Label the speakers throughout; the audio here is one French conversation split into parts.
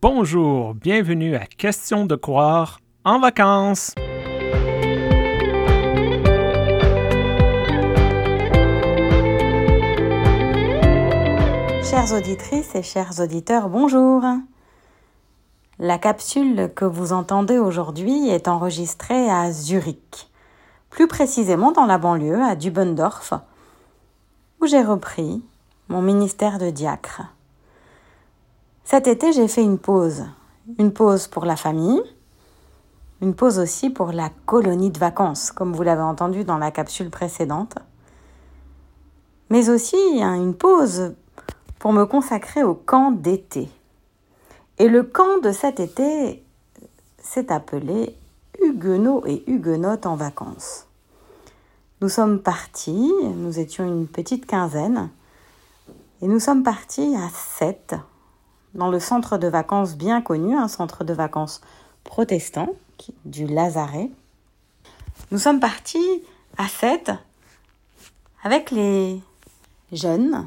Speaker 1: Bonjour, bienvenue à Question de croire en vacances.
Speaker 2: Chères auditrices et chers auditeurs, bonjour. La capsule que vous entendez aujourd'hui est enregistrée à Zurich, plus précisément dans la banlieue, à Dubendorf, où j'ai repris mon ministère de diacre. Cet été, j'ai fait une pause. Une pause pour la famille, une pause aussi pour la colonie de vacances, comme vous l'avez entendu dans la capsule précédente, mais aussi une pause pour me consacrer au camp d'été. Et le camp de cet été s'est appelé Huguenots et Huguenotes en vacances. Nous sommes partis, nous étions une petite quinzaine, et nous sommes partis à Sète, dans le centre de vacances bien connu, un centre de vacances protestant du Lazaret. Nous sommes partis à Sète avec les jeunes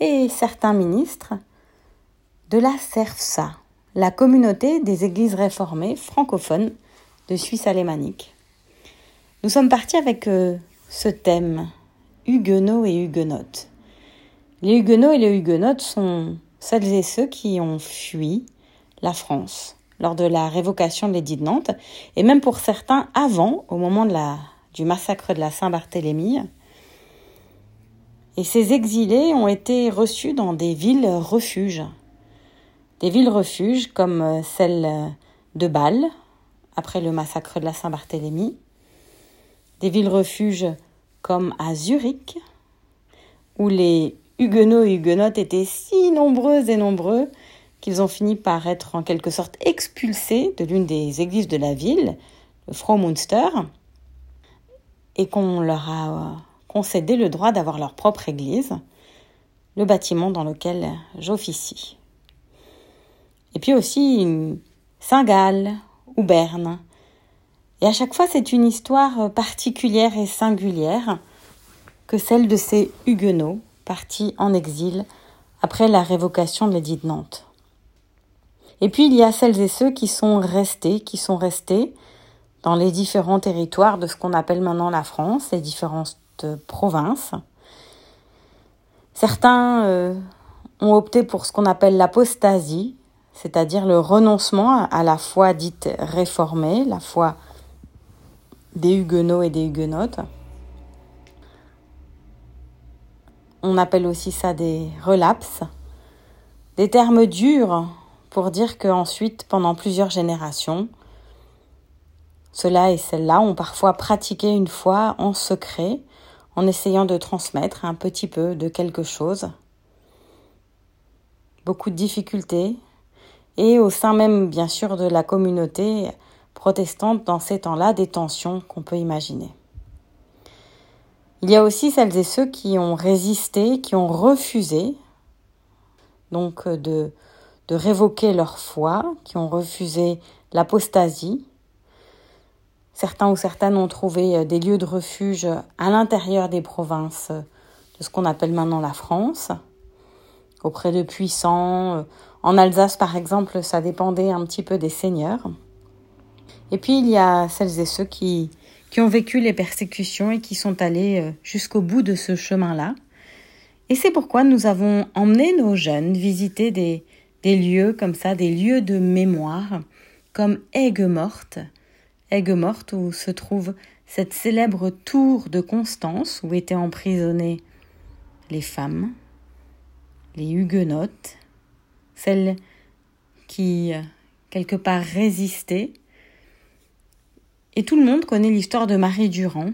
Speaker 2: et certains ministres de la CERFSA, la communauté des églises réformées francophones de Suisse alémanique. Nous sommes partis avec euh, ce thème, Huguenots et Huguenotes. Les Huguenots et les Huguenotes sont celles et ceux qui ont fui la France lors de la révocation de l'édit de Nantes, et même pour certains avant, au moment du massacre de la Saint-Barthélemy. Et ces exilés ont été reçus dans des villes refuges. Des villes refuges comme celle de Bâle, après le massacre de la Saint-Barthélemy. Des villes refuges comme à Zurich, où les Huguenots et Huguenotes étaient si nombreux et nombreux qu'ils ont fini par être en quelque sorte expulsés de l'une des églises de la ville, le Fromünster, et qu'on leur a concédé le droit d'avoir leur propre église, le bâtiment dans lequel j'officie. Et puis aussi Saint-Gall ou Berne. Et à chaque fois, c'est une histoire particulière et singulière que celle de ces Huguenots partis en exil après la révocation de l'édit de Nantes. Et puis il y a celles et ceux qui sont restés, qui sont restés dans les différents territoires de ce qu'on appelle maintenant la France, les différentes provinces. Certains euh, ont opté pour ce qu'on appelle l'apostasie, c'est-à-dire le renoncement à la foi dite réformée, la foi des Huguenots et des Huguenotes. On appelle aussi ça des relapses, des termes durs pour dire qu'ensuite, pendant plusieurs générations, cela et celle-là ont parfois pratiqué une foi en secret, en essayant de transmettre un petit peu de quelque chose. Beaucoup de difficultés, et au sein même, bien sûr, de la communauté protestante dans ces temps-là, des tensions qu'on peut imaginer. Il y a aussi celles et ceux qui ont résisté, qui ont refusé donc euh, de, de révoquer leur foi, qui ont refusé l'apostasie. Certains ou certaines ont trouvé euh, des lieux de refuge à l'intérieur des provinces euh, de ce qu'on appelle maintenant la France, auprès de puissants. En Alsace, par exemple, ça dépendait un petit peu des seigneurs. Et puis, il y a celles et ceux qui, qui ont vécu les persécutions et qui sont allés euh, jusqu'au bout de ce chemin-là. Et c'est pourquoi nous avons emmené nos jeunes visiter des, des lieux comme ça, des lieux de mémoire, comme Aigues-Mortes. Aigues-Mortes où se trouve cette célèbre tour de Constance où étaient emprisonnées les femmes, les huguenotes, celles qui, euh, quelque part, résistaient et tout le monde connaît l'histoire de Marie Durand,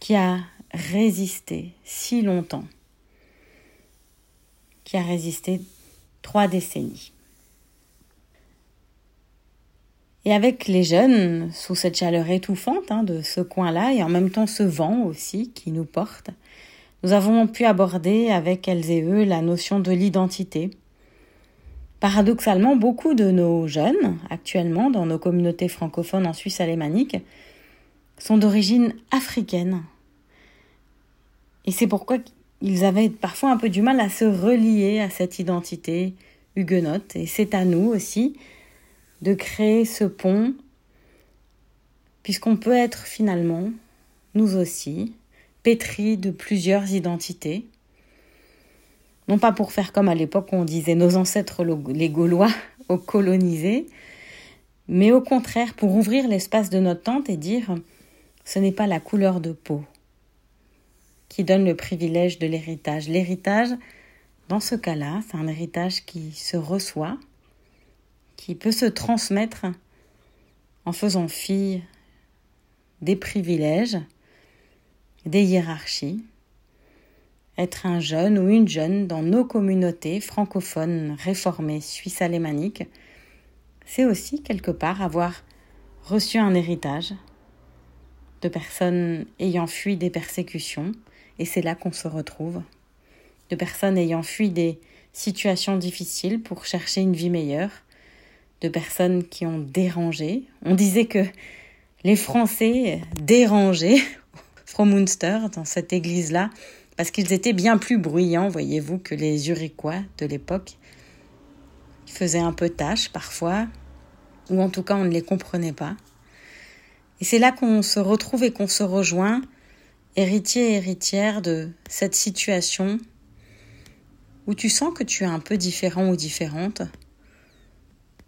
Speaker 2: qui a résisté si longtemps, qui a résisté trois décennies. Et avec les jeunes, sous cette chaleur étouffante hein, de ce coin-là, et en même temps ce vent aussi qui nous porte, nous avons pu aborder avec elles et eux la notion de l'identité, Paradoxalement, beaucoup de nos jeunes, actuellement, dans nos communautés francophones en Suisse alémanique, sont d'origine africaine. Et c'est pourquoi ils avaient parfois un peu du mal à se relier à cette identité huguenote. Et c'est à nous aussi de créer ce pont, puisqu'on peut être finalement, nous aussi, pétris de plusieurs identités. Non pas pour faire comme à l'époque on disait nos ancêtres les Gaulois aux colonisés, mais au contraire pour ouvrir l'espace de notre tente et dire ce n'est pas la couleur de peau qui donne le privilège de l'héritage. L'héritage, dans ce cas-là, c'est un héritage qui se reçoit, qui peut se transmettre en faisant fi des privilèges, des hiérarchies. Être un jeune ou une jeune dans nos communautés francophones réformées suisses alémaniques, c'est aussi quelque part avoir reçu un héritage de personnes ayant fui des persécutions, et c'est là qu'on se retrouve, de personnes ayant fui des situations difficiles pour chercher une vie meilleure, de personnes qui ont dérangé. On disait que les Français dérangeaient Munster dans cette église-là, parce qu'ils étaient bien plus bruyants, voyez-vous, que les Uriquois de l'époque. Ils faisaient un peu tâche parfois, ou en tout cas on ne les comprenait pas. Et c'est là qu'on se retrouve et qu'on se rejoint héritier et héritière de cette situation où tu sens que tu es un peu différent ou différente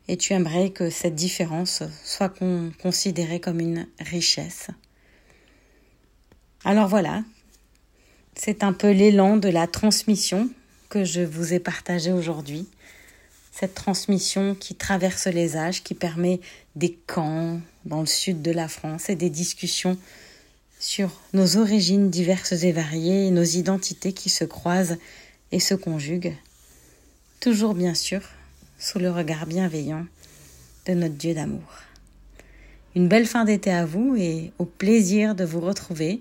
Speaker 2: et tu aimerais que cette différence soit considérée comme une richesse. Alors voilà, c'est un peu l'élan de la transmission que je vous ai partagé aujourd'hui. Cette transmission qui traverse les âges, qui permet des camps dans le sud de la France et des discussions sur nos origines diverses et variées et nos identités qui se croisent et se conjuguent, toujours bien sûr sous le regard bienveillant de notre Dieu d'amour. Une belle fin d'été à vous et au plaisir de vous retrouver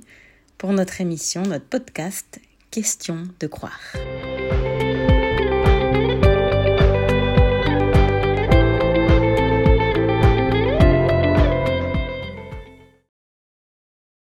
Speaker 2: pour notre émission, notre podcast Question de croire.